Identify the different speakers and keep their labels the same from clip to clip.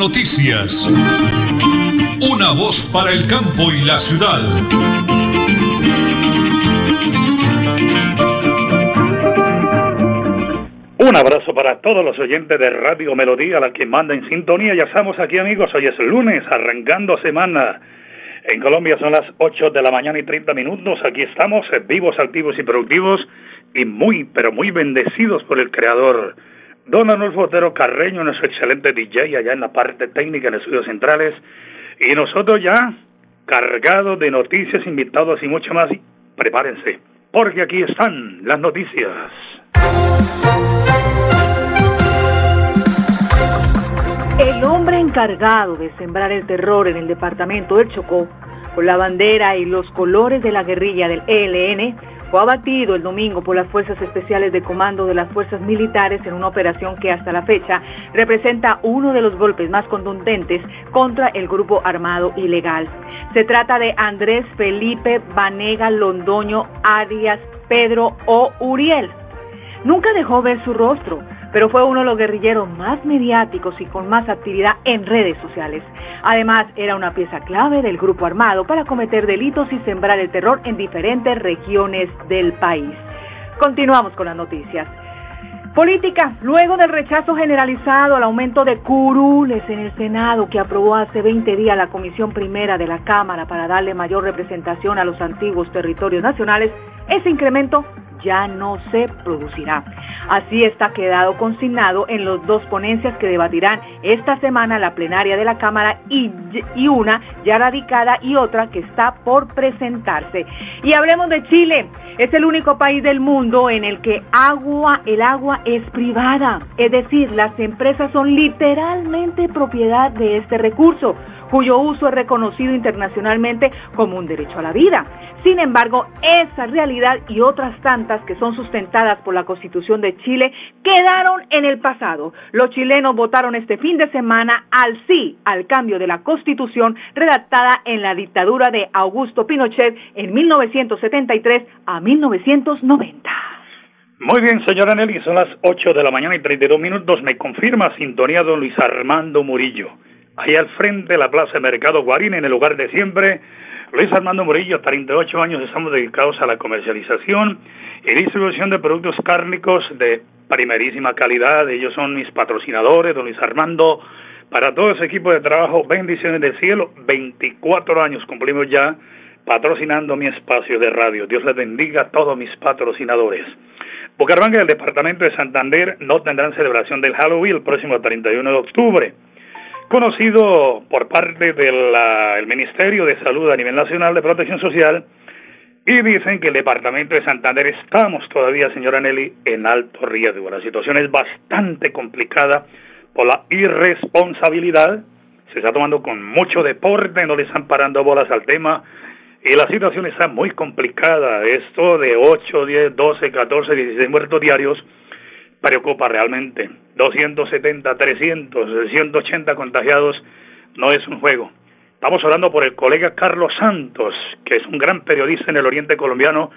Speaker 1: Noticias. Una voz para el campo y la ciudad.
Speaker 2: Un abrazo para todos los oyentes de Radio Melodía, la que manda en sintonía. Ya estamos aquí, amigos. Hoy es lunes, arrancando semana. En Colombia son las 8 de la mañana y 30 minutos. Aquí estamos, eh, vivos, activos y productivos, y muy, pero muy bendecidos por el Creador. Don Arnulfo Otero Carreño, nuestro excelente DJ allá en la parte técnica en estudios centrales. Y nosotros ya cargados de noticias, invitados y mucho más. Prepárense, porque aquí están las noticias.
Speaker 3: El hombre encargado de sembrar el terror en el departamento del Chocó, con la bandera y los colores de la guerrilla del ELN, abatido el domingo por las Fuerzas Especiales de Comando de las Fuerzas Militares en una operación que hasta la fecha representa uno de los golpes más contundentes contra el grupo armado ilegal. Se trata de Andrés Felipe Vanega Londoño Arias Pedro o Uriel. Nunca dejó ver su rostro pero fue uno de los guerrilleros más mediáticos y con más actividad en redes sociales. Además, era una pieza clave del grupo armado para cometer delitos y sembrar el terror en diferentes regiones del país. Continuamos con las noticias. Política. Luego del rechazo generalizado al aumento de curules en el Senado que aprobó hace 20 días la Comisión Primera de la Cámara para darle mayor representación a los antiguos territorios nacionales, ese incremento ya no se producirá. Así está quedado consignado en los dos ponencias que debatirán esta semana la plenaria de la Cámara y, una ya radicada y otra que está por presentarse. Y hablemos de Chile. Es el único país del mundo en el que agua, el agua es privada. Es decir, las empresas son literalmente propiedad de este recurso cuyo uso es reconocido internacionalmente como un derecho a la vida. Sin embargo, esa realidad y otras tantas que son sustentadas por la Constitución de Chile quedaron en el pasado. Los chilenos votaron este fin de semana al sí al cambio de la Constitución redactada en la dictadura de Augusto Pinochet en 1973 a 1990.
Speaker 2: Muy bien, señora Nelly, son las 8 de la mañana y 32 minutos. Me confirma sintonía don Luis Armando Murillo ahí al frente de la Plaza Mercado Guarín, en el lugar de siempre. Luis Armando Murillo, 38 años, estamos dedicados a la comercialización y distribución de productos cárnicos de primerísima calidad. Ellos son mis patrocinadores, don Luis Armando. Para todo ese equipo de trabajo, bendiciones del cielo. 24 años cumplimos ya patrocinando mi espacio de radio. Dios les bendiga a todos mis patrocinadores. Bucaramanga y el departamento de Santander no tendrán celebración del Halloween el próximo 31 de octubre conocido por parte del Ministerio de Salud a nivel nacional de Protección Social y dicen que el departamento de Santander estamos todavía, señora Nelly, en alto riesgo. La situación es bastante complicada por la irresponsabilidad. Se está tomando con mucho deporte, no le están parando bolas al tema y la situación está muy complicada. Esto de 8, 10, 12, 14, 16 muertos diarios preocupa realmente. 270, 300, 180 contagiados no es un juego. Estamos hablando por el colega Carlos Santos, que es un gran periodista en el oriente colombiano.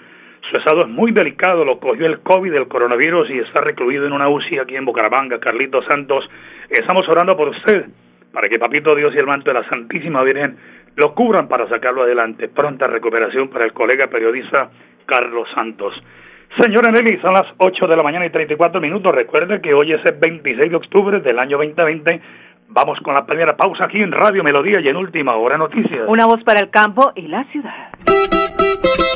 Speaker 2: Su estado es muy delicado, lo cogió el COVID, el coronavirus y está recluido en una UCI aquí en Bucaramanga. Carlitos Santos, estamos orando por usted, para que Papito Dios y el manto de la Santísima Virgen lo cubran para sacarlo adelante. Pronta recuperación para el colega periodista Carlos Santos. Señora Nelly, son las 8 de la mañana y 34 minutos. Recuerde que hoy es el 26 de octubre del año 2020. Vamos con la primera pausa aquí en Radio Melodía y en Última Hora Noticias.
Speaker 3: Una voz para el campo y la ciudad.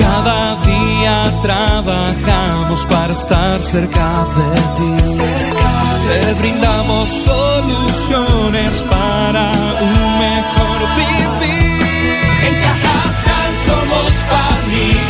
Speaker 4: Cada día trabajamos para estar cerca de ti. Te brindamos soluciones para un mejor vivir. En Cajasal somos familia,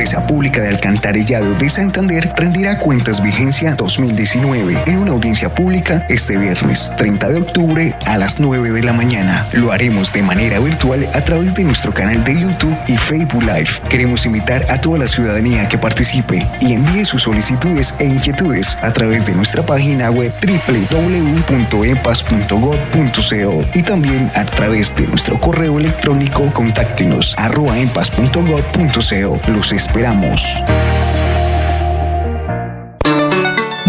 Speaker 5: Empresa pública de alcantarillado de Santander rendirá cuentas vigencia 2019 en una audiencia pública este viernes 30 de octubre a las 9 de la mañana. Lo haremos de manera virtual a través de nuestro canal de YouTube y Facebook Live. Queremos invitar a toda la ciudadanía que participe y envíe sus solicitudes e inquietudes a través de nuestra página web www.empas.gov.co y también a través de nuestro correo electrónico contáctenos arroba empas.gov.co. Los esperamos.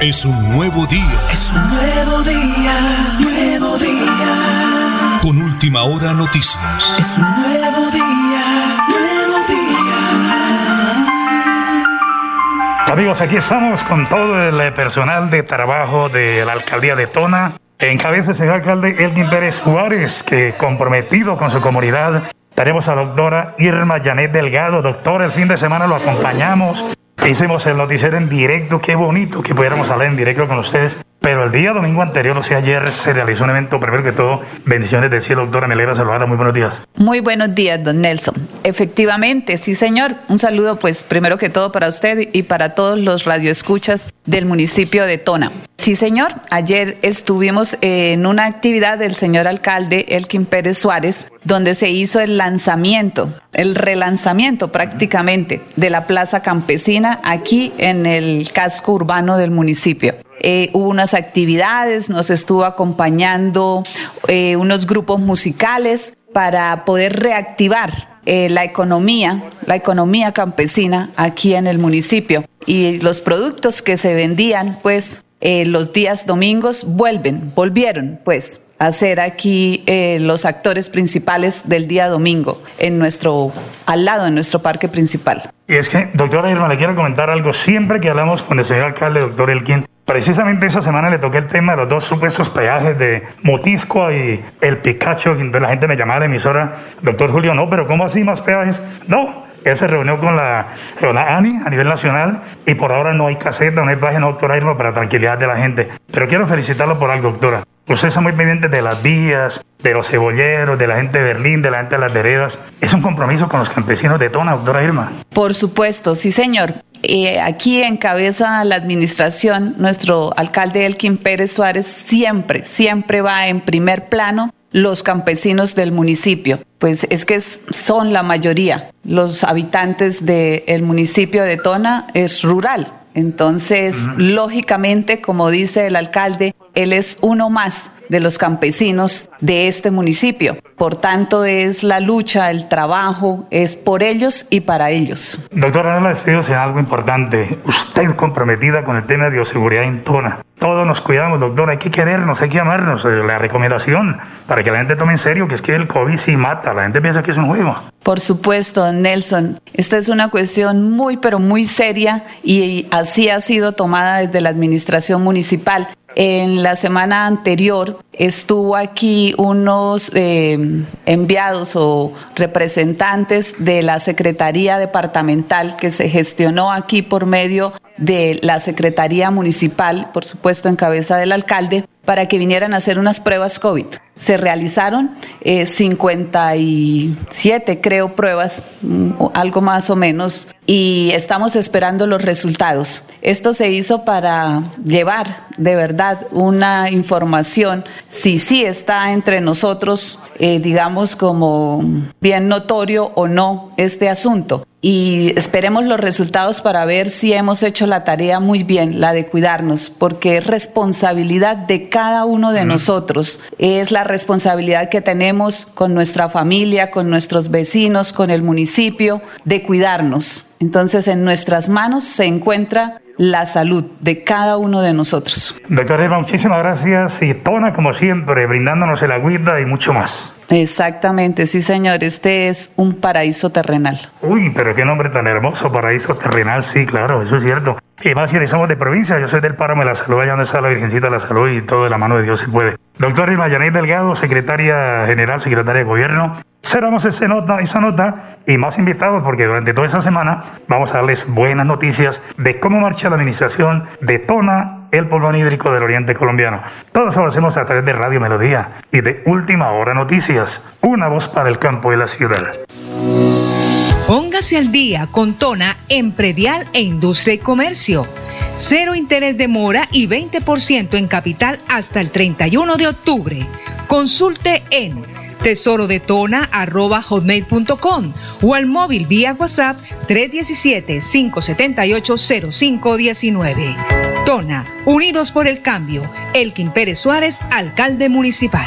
Speaker 1: Es un nuevo día.
Speaker 4: Es un nuevo día, nuevo día.
Speaker 1: Con última hora noticias.
Speaker 4: Es un nuevo día, nuevo día.
Speaker 2: Amigos, aquí estamos con todo el personal de trabajo de la alcaldía de Tona. En cabeza el señor alcalde Elgin Pérez Juárez, que comprometido con su comunidad. Tenemos a doctora Irma Janet Delgado. Doctor, el fin de semana lo acompañamos. Hicimos el noticiero en directo. Qué bonito que pudiéramos hablar en directo con ustedes. Pero el día domingo anterior, o sea, ayer se realizó un evento, primero que todo, bendiciones del cielo, doctora, me alegra muy buenos días.
Speaker 6: Muy buenos días, don Nelson. Efectivamente, sí, señor. Un saludo, pues, primero que todo para usted y para todos los radioescuchas del municipio de Tona. Sí, señor. Ayer estuvimos en una actividad del señor alcalde Elkin Pérez Suárez, donde se hizo el lanzamiento, el relanzamiento prácticamente de la Plaza Campesina aquí en el casco urbano del municipio. Eh, hubo unas actividades, nos estuvo acompañando eh, unos grupos musicales para poder reactivar eh, la economía, la economía campesina aquí en el municipio. Y los productos que se vendían, pues, los días domingos vuelven, volvieron, pues, a ser aquí los actores principales del día domingo en nuestro, al lado de nuestro parque principal.
Speaker 2: Y es que, doctora Irma, le quiero comentar algo. Siempre que hablamos con el señor alcalde, doctor Elkin, Precisamente esa semana le toqué el tema de los dos supuestos peajes de Motisco y el Picacho. Entonces la gente me llamaba la emisora, doctor Julio, no, pero ¿cómo así más peajes? No, él se reunió con la, con ANI a nivel nacional y por ahora no hay caseta, no hay página, doctora Irma, para tranquilidad de la gente. Pero quiero felicitarlo por algo, doctora. Usted está muy pendiente de las vías, de los cebolleros, de la gente de Berlín, de la gente de las veredas. Es un compromiso con los campesinos de Tona, doctora Irma.
Speaker 6: Por supuesto, sí, señor. Eh, aquí encabeza la administración nuestro alcalde Elkin Pérez Suárez siempre, siempre va en primer plano los campesinos del municipio. Pues es que son la mayoría. Los habitantes del municipio de Tona es rural. Entonces, lógicamente, como dice el alcalde, él es uno más de los campesinos de este municipio. Por tanto, es la lucha, el trabajo, es por ellos y para ellos.
Speaker 2: Doctora, no la despido sin algo importante. Usted comprometida con el tema de bioseguridad en Tona. Todos nos cuidamos, doctora, hay que querernos, hay que amarnos. Eh, la recomendación para que la gente tome en serio que es que el COVID sí mata, la gente piensa que es un juego.
Speaker 6: Por supuesto, Nelson, esta es una cuestión muy, pero muy seria y así ha sido tomada desde la administración municipal. En la semana anterior estuvo aquí unos eh, enviados o representantes de la Secretaría Departamental que se gestionó aquí por medio de la Secretaría Municipal, por supuesto en cabeza del alcalde, para que vinieran a hacer unas pruebas COVID. Se realizaron 57, eh, creo, pruebas, mm, algo más o menos, y estamos esperando los resultados. Esto se hizo para llevar de verdad una información, si sí está entre nosotros, eh, digamos, como bien notorio o no este asunto y esperemos los resultados para ver si hemos hecho la tarea muy bien, la de cuidarnos, porque es responsabilidad de cada uno de nosotros, es la responsabilidad que tenemos con nuestra familia, con nuestros vecinos, con el municipio, de cuidarnos. Entonces en nuestras manos se encuentra la salud de cada uno de nosotros.
Speaker 2: Doctora Eva, muchísimas gracias y Tona, como siempre, brindándonos el agüita y mucho más.
Speaker 6: Exactamente, sí señor, este es un paraíso terrenal.
Speaker 2: Uy, pero qué nombre tan hermoso, paraíso terrenal, sí, claro, eso es cierto. Y más si somos de provincia, yo soy del Páramo de la Salud, allá donde está la Virgencita de la Salud y todo de la mano de Dios se puede. Doctora Irma Yanet Delgado, secretaria general, secretaria de gobierno, cerramos esa nota, esa nota y más invitados porque durante toda esa semana vamos a darles buenas noticias de cómo marcha la administración de Tona, el pulmón hídrico del oriente colombiano. Todo eso lo hacemos a través de Radio Melodía y de Última Hora Noticias, una voz para el campo y la ciudad.
Speaker 7: Póngase al día con Tona en predial e industria y comercio. Cero interés de mora y 20% en capital hasta el 31 de octubre. Consulte en tesorodetona.com o al móvil vía WhatsApp 317-578-0519. Tona, Unidos por el Cambio. Elkin Pérez Suárez, alcalde municipal.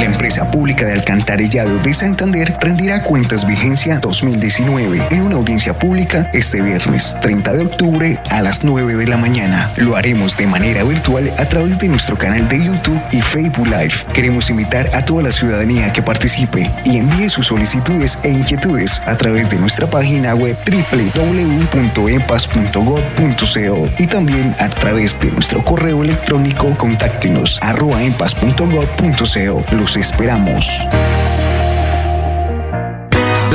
Speaker 5: La empresa pública de alcantarillado de Santander rendirá cuentas vigencia 2019 en una audiencia pública este viernes 30 de octubre a las 9 de la mañana. Lo haremos de manera virtual a través de nuestro canal de YouTube y Facebook Live. Queremos invitar a toda la ciudadanía que participe y envíe sus solicitudes e inquietudes a través de nuestra página web www.empas.gov.co y también a través de nuestro correo electrónico contáctenos arroba. Los esperamos.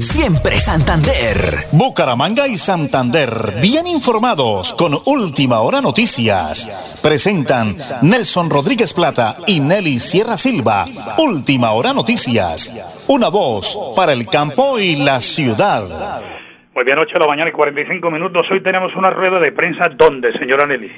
Speaker 8: Siempre Santander.
Speaker 9: Bucaramanga y Santander, bien informados con Última Hora Noticias. Presentan Nelson Rodríguez Plata y Nelly Sierra Silva. Última Hora Noticias. Una voz para el campo y la ciudad.
Speaker 2: Muy bien, 8 de la mañana y 45 minutos. Hoy tenemos una rueda de prensa. ¿Dónde, señora Nelly?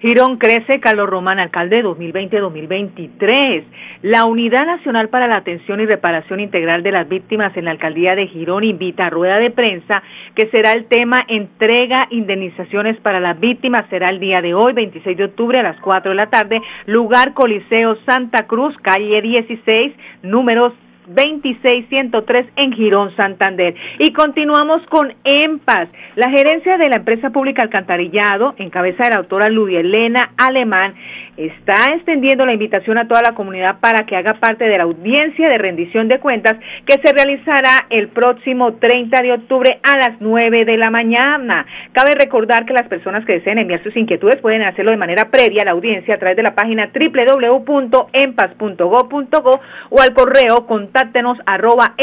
Speaker 3: Girón crece, Carlos Román, alcalde 2020-2023. La Unidad Nacional para la Atención y Reparación Integral de las Víctimas en la alcaldía de Girón invita a rueda de prensa que será el tema entrega indemnizaciones para las víctimas. Será el día de hoy, 26 de octubre a las 4 de la tarde, lugar Coliseo Santa Cruz, calle 16, números 26103 en Girón, Santander. Y continuamos con EMPAS. La gerencia de la empresa pública Alcantarillado, en cabeza de la autora Ludia Elena Alemán, está extendiendo la invitación a toda la comunidad para que haga parte de la audiencia de rendición de cuentas que se realizará el próximo 30 de octubre a las 9 de la mañana. Cabe recordar que las personas que deseen enviar sus inquietudes pueden hacerlo de manera previa a la audiencia a través de la página www.empas.gov.go o al correo contáctenos arroba.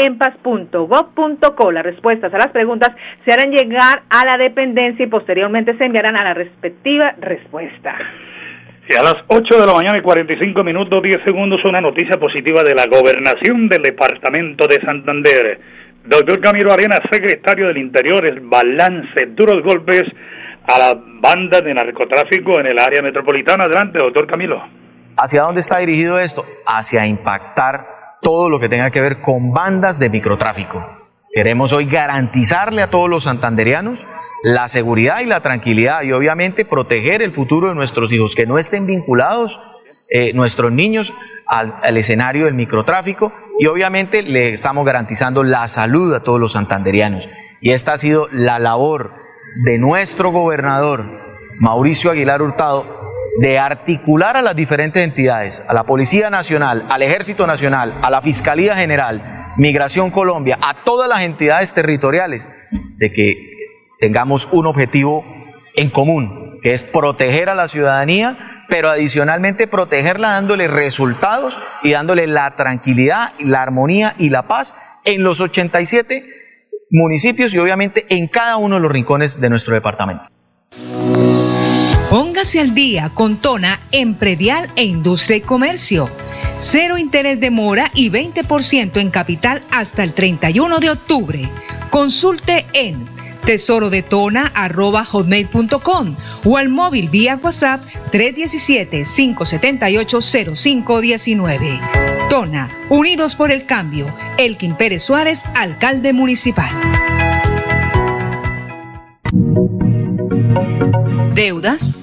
Speaker 3: Las respuestas a las preguntas se harán llegar a la dependencia y posteriormente se enviarán a la respectiva respuesta.
Speaker 2: Y a las 8 de la mañana y 45 minutos 10 segundos una noticia positiva de la gobernación del departamento de Santander. Doctor Camilo Arena, secretario del Interior, el balance, duros golpes a la banda de narcotráfico en el área metropolitana. Adelante, doctor Camilo.
Speaker 10: ¿Hacia dónde está dirigido esto? Hacia impactar todo lo que tenga que ver con bandas de microtráfico. Queremos hoy garantizarle a todos los santanderianos la seguridad y la tranquilidad y obviamente proteger el futuro de nuestros hijos, que no estén vinculados eh, nuestros niños al, al, escenario del microtráfico y obviamente le estamos garantizando la salud a todos los santanderianos. Y esta ha sido la labor de nuestro gobernador, Mauricio Aguilar Hurtado, de articular a las diferentes entidades, a la Policía Nacional, al Ejército Nacional, a la Fiscalía General, Migración Colombia, a todas las entidades territoriales, de que tengamos un objetivo en común, que es proteger a la ciudadanía, pero adicionalmente protegerla dándole resultados y dándole la tranquilidad, la armonía y la paz en los 87 municipios y obviamente en cada uno de los rincones de nuestro departamento.
Speaker 7: Póngase al día con Tona en predial e industria y comercio. Cero interés de mora y 20% en capital hasta el 31 de octubre. Consulte en tesorodetona.hotmail.com o al móvil vía WhatsApp 317-578-0519. Tona, Unidos por el Cambio. Elkin Pérez Suárez, alcalde municipal. Deudas,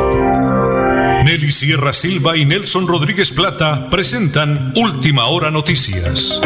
Speaker 1: Nelly Sierra Silva y Nelson Rodríguez Plata presentan Última Hora Noticias.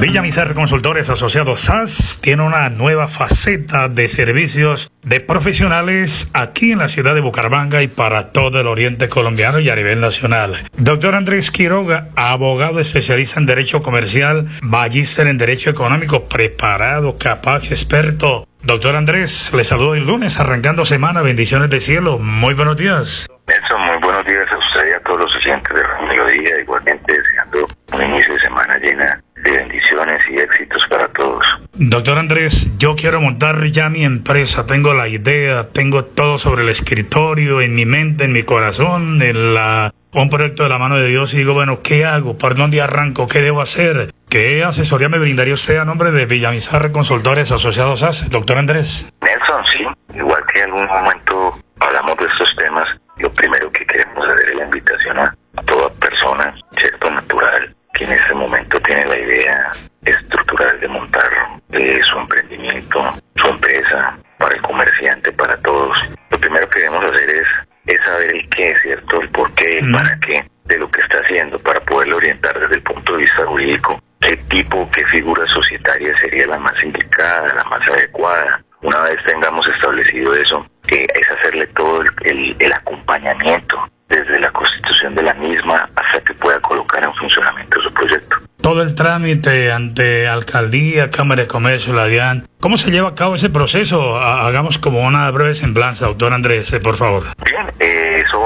Speaker 2: Villamizar Consultores Asociados SAS tiene una nueva faceta de servicios de profesionales aquí en la ciudad de Bucaramanga y para todo el oriente colombiano y a nivel nacional. Doctor Andrés Quiroga, abogado especialista en Derecho Comercial, magíster en Derecho Económico, preparado, capaz, experto. Doctor Andrés, le saludo el lunes, arrancando semana, bendiciones de cielo, muy buenos días.
Speaker 11: Nelson, muy buenos días a usted y a todos los oyentes de Radio Melodía, igualmente deseando un inicio de semana llena de bendiciones y éxitos para todos.
Speaker 2: Doctor Andrés, yo quiero montar ya mi empresa, tengo la idea, tengo todo sobre el escritorio, en mi mente, en mi corazón, en la un proyecto de la mano de Dios y digo, bueno, ¿qué hago? ¿Por dónde arranco? ¿Qué debo hacer? ¿Qué asesoría me brindaría usted a nombre de Villamizar Consultores Asociados ACE, doctor Andrés?
Speaker 11: Nelson, sí, igual que en algún momento hablamos de estos temas, lo primero que queremos hacer es la invitación a toda persona, cierto, natural, que en este momento tiene la idea estructural de montar eh, su emprendimiento, su empresa, para el comerciante, para todos. Lo primero que debemos hacer es, es saber el qué, ¿cierto? El por qué, el para qué de lo que está haciendo, para poderlo orientar desde el punto de vista jurídico, qué tipo, qué figura societaria sería la más indicada, la más adecuada. Una vez tengamos establecido eso, eh, es hacerle todo el, el acompañamiento desde la constitución de la misma hasta que pueda colocar en funcionamiento su proyecto.
Speaker 2: Todo el trámite ante alcaldía, Cámara de Comercio, la DIAN, ¿cómo se lleva a cabo ese proceso? Hagamos como una breve semblanza, doctor Andrés, eh, por favor.
Speaker 11: Bien, eh,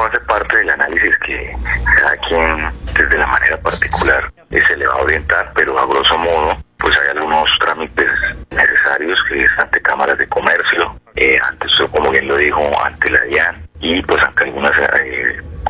Speaker 11: eso ser parte del análisis que cada quien, desde la manera particular, eh, se le va a orientar, pero a grosso modo, pues hay algunos trámites necesarios que es ante cámaras de comercio, antes, como bien lo dijo, ante la DIAN y pues ante algunas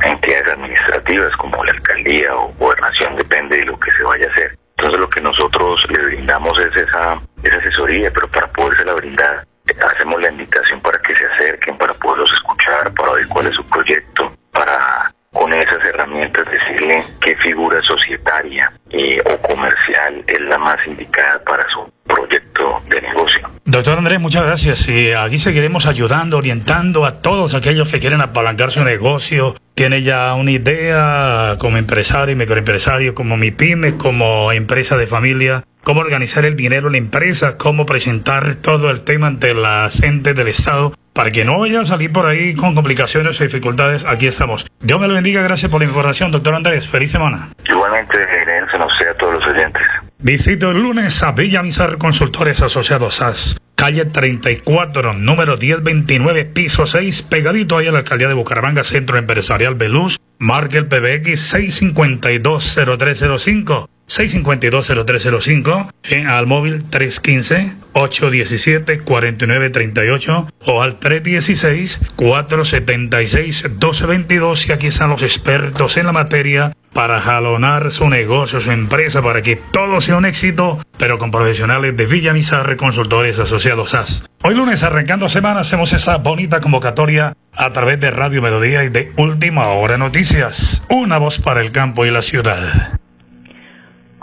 Speaker 11: entidades administrativas como la alcaldía o gobernación, depende de lo que se vaya a hacer. Entonces lo que nosotros le brindamos es esa, esa asesoría, pero para podérsela brindar hacemos la invitación para que se acerquen, para poderlos escuchar, para ver cuál es su proyecto, para con esas herramientas decirle qué figura societaria eh, o comercial es la más indicada para su proyecto de negocio.
Speaker 2: Doctor Andrés, muchas gracias. Y aquí seguiremos ayudando, orientando a todos aquellos que quieren apalancar su negocio, tiene ya una idea como empresario y microempresario, como mi pyme, como empresa de familia, cómo organizar el dinero en la empresa, cómo presentar todo el tema ante la gente del Estado para que no vaya a salir por ahí con complicaciones o dificultades, aquí estamos. Dios me lo bendiga, gracias por la información, doctor Andrés. Feliz semana.
Speaker 11: Igualmente, sea a todos los oyentes.
Speaker 2: Visito el lunes a Villa Mizar Consultores Asociados SAS, calle 34, número 1029, piso 6, pegadito ahí a la alcaldía de Bucaramanga, Centro Empresarial Beluz. Marque el PBX 6520305. 6520305 en al móvil 315-817-4938 o al 316-476-1222 y aquí están los expertos en la materia para jalonar su negocio, su empresa, para que todo sea un éxito, pero con profesionales de Villa Mizarre Consultores Asociados SAS. Hoy lunes, arrancando semana, hacemos esa bonita convocatoria a través de Radio Melodía y de Última Hora Noticias. Una voz para el campo y la ciudad.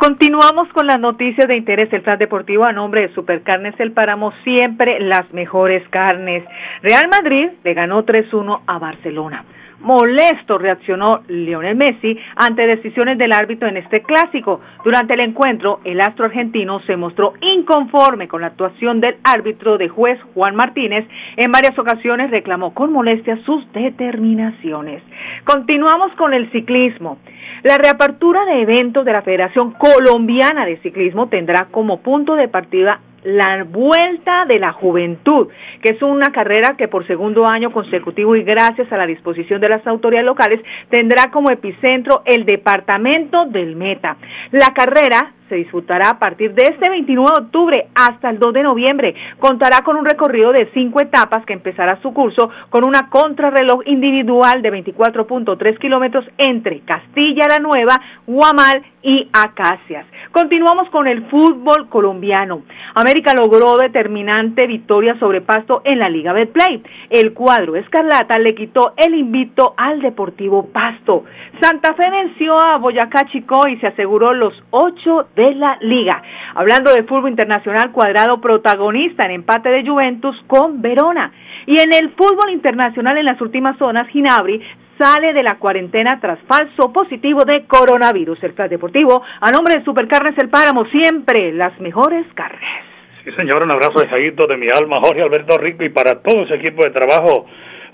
Speaker 3: Continuamos con las noticias de interés del plan deportivo a nombre de Supercarnes El Páramo, siempre las mejores carnes. Real Madrid le ganó 3-1 a Barcelona. Molesto reaccionó Lionel Messi ante decisiones del árbitro en este clásico. Durante el encuentro, el astro argentino se mostró inconforme con la actuación del árbitro de juez Juan Martínez. En varias ocasiones reclamó con molestia sus determinaciones. Continuamos con el ciclismo. La reapertura de eventos de la Federación Colombiana de Ciclismo tendrá como punto de partida la Vuelta de la Juventud, que es una carrera que por segundo año consecutivo y gracias a la disposición de las autoridades locales tendrá como epicentro el departamento del Meta. La carrera se disputará a partir de este 29 de octubre hasta el 2 de noviembre. Contará con un recorrido de cinco etapas que empezará su curso con una contrarreloj individual de 24.3 kilómetros entre Castilla la Nueva, Guamal y Acacias. Continuamos con el fútbol colombiano. América logró determinante victoria sobre Pasto en la Liga Betplay. El cuadro Escarlata le quitó el invito al Deportivo Pasto. Santa Fe venció a Boyacá Chico y se aseguró los ocho de la liga. Hablando de fútbol internacional, Cuadrado protagonista en empate de Juventus con Verona. Y en el fútbol internacional en las últimas zonas, Ginabri sale de la cuarentena tras falso positivo de coronavirus. El Plan Deportivo, a nombre de Supercarnes El Páramo, siempre las mejores carnes.
Speaker 2: Sí, señor, un abrazo de de mi alma, Jorge Alberto Rico, y para todo ese equipo de trabajo.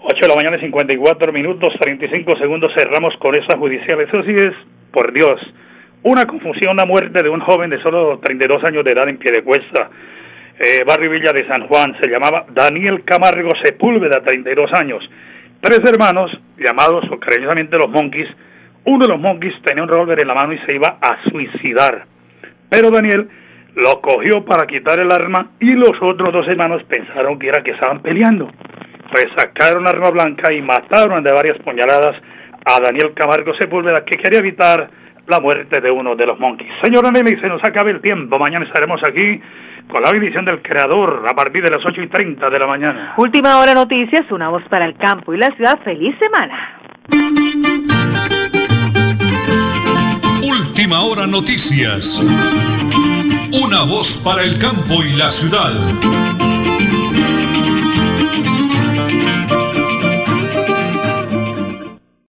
Speaker 2: 8 de la mañana y 54 minutos, 35 segundos, cerramos con esa judicial. Eso sí es, por Dios, una confusión, la muerte de un joven de solo 32 años de edad en pie de cuesta. Eh, barrio Villa de San Juan, se llamaba Daniel Camargo Sepúlveda, 32 años tres hermanos llamados cariñosamente los Monkeys. Uno de los Monkeys tenía un revólver en la mano y se iba a suicidar. Pero Daniel lo cogió para quitar el arma y los otros dos hermanos pensaron que era que estaban peleando. Pues sacaron arma blanca y mataron de varias puñaladas a Daniel Camargo Sepúlveda que quería evitar la muerte de uno de los Monkeys. Señora Nelly, se nos acaba el tiempo. Mañana estaremos aquí con la bendición del Creador a partir de las 8 y 30 de la mañana.
Speaker 3: Última hora noticias, una voz para el campo y la ciudad. Feliz semana.
Speaker 1: Última hora noticias. Una voz para el campo y la ciudad.